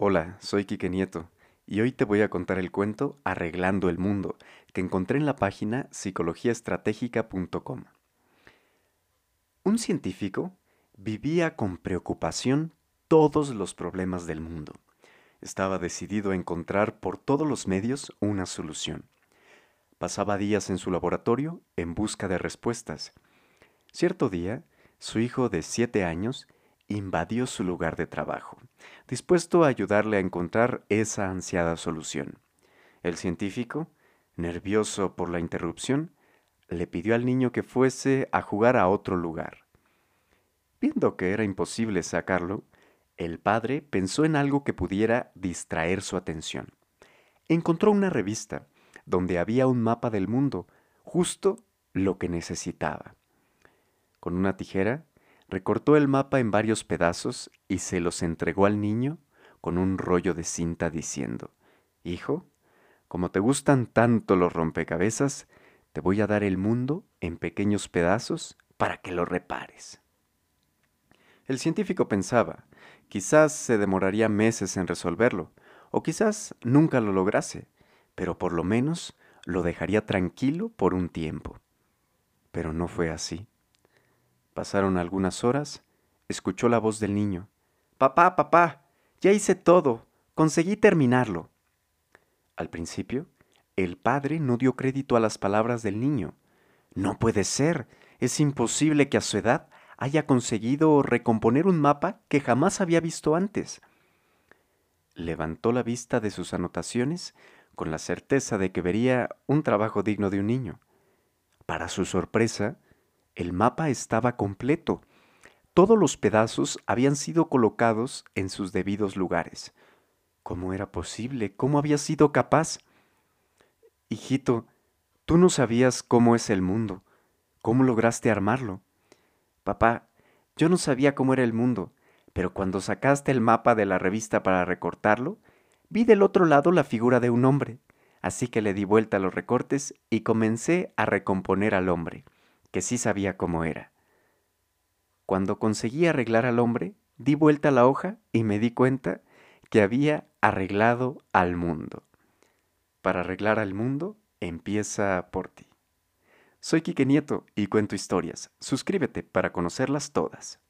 Hola, soy Quique Nieto y hoy te voy a contar el cuento Arreglando el Mundo que encontré en la página psicologiaestratégica.com. Un científico vivía con preocupación todos los problemas del mundo. Estaba decidido a encontrar por todos los medios una solución. Pasaba días en su laboratorio en busca de respuestas. Cierto día, su hijo de siete años invadió su lugar de trabajo, dispuesto a ayudarle a encontrar esa ansiada solución. El científico, nervioso por la interrupción, le pidió al niño que fuese a jugar a otro lugar. Viendo que era imposible sacarlo, el padre pensó en algo que pudiera distraer su atención. Encontró una revista donde había un mapa del mundo, justo lo que necesitaba. Con una tijera recortó el mapa en varios pedazos y se los entregó al niño con un rollo de cinta diciendo, Hijo, como te gustan tanto los rompecabezas, te voy a dar el mundo en pequeños pedazos para que lo repares. El científico pensaba, quizás se demoraría meses en resolverlo, o quizás nunca lo lograse, pero por lo menos lo dejaría tranquilo por un tiempo. Pero no fue así. Pasaron algunas horas, escuchó la voz del niño. Papá, papá, ya hice todo, conseguí terminarlo. Al principio, el padre no dio crédito a las palabras del niño. No puede ser, es imposible que a su edad haya conseguido recomponer un mapa que jamás había visto antes. Levantó la vista de sus anotaciones con la certeza de que vería un trabajo digno de un niño. Para su sorpresa, el mapa estaba completo. Todos los pedazos habían sido colocados en sus debidos lugares. ¿Cómo era posible? ¿Cómo había sido capaz? Hijito, tú no sabías cómo es el mundo. ¿Cómo lograste armarlo? Papá, yo no sabía cómo era el mundo, pero cuando sacaste el mapa de la revista para recortarlo, vi del otro lado la figura de un hombre. Así que le di vuelta a los recortes y comencé a recomponer al hombre que sí sabía cómo era. Cuando conseguí arreglar al hombre, di vuelta la hoja y me di cuenta que había arreglado al mundo. Para arreglar al mundo, empieza por ti. Soy Quique Nieto y cuento historias. Suscríbete para conocerlas todas.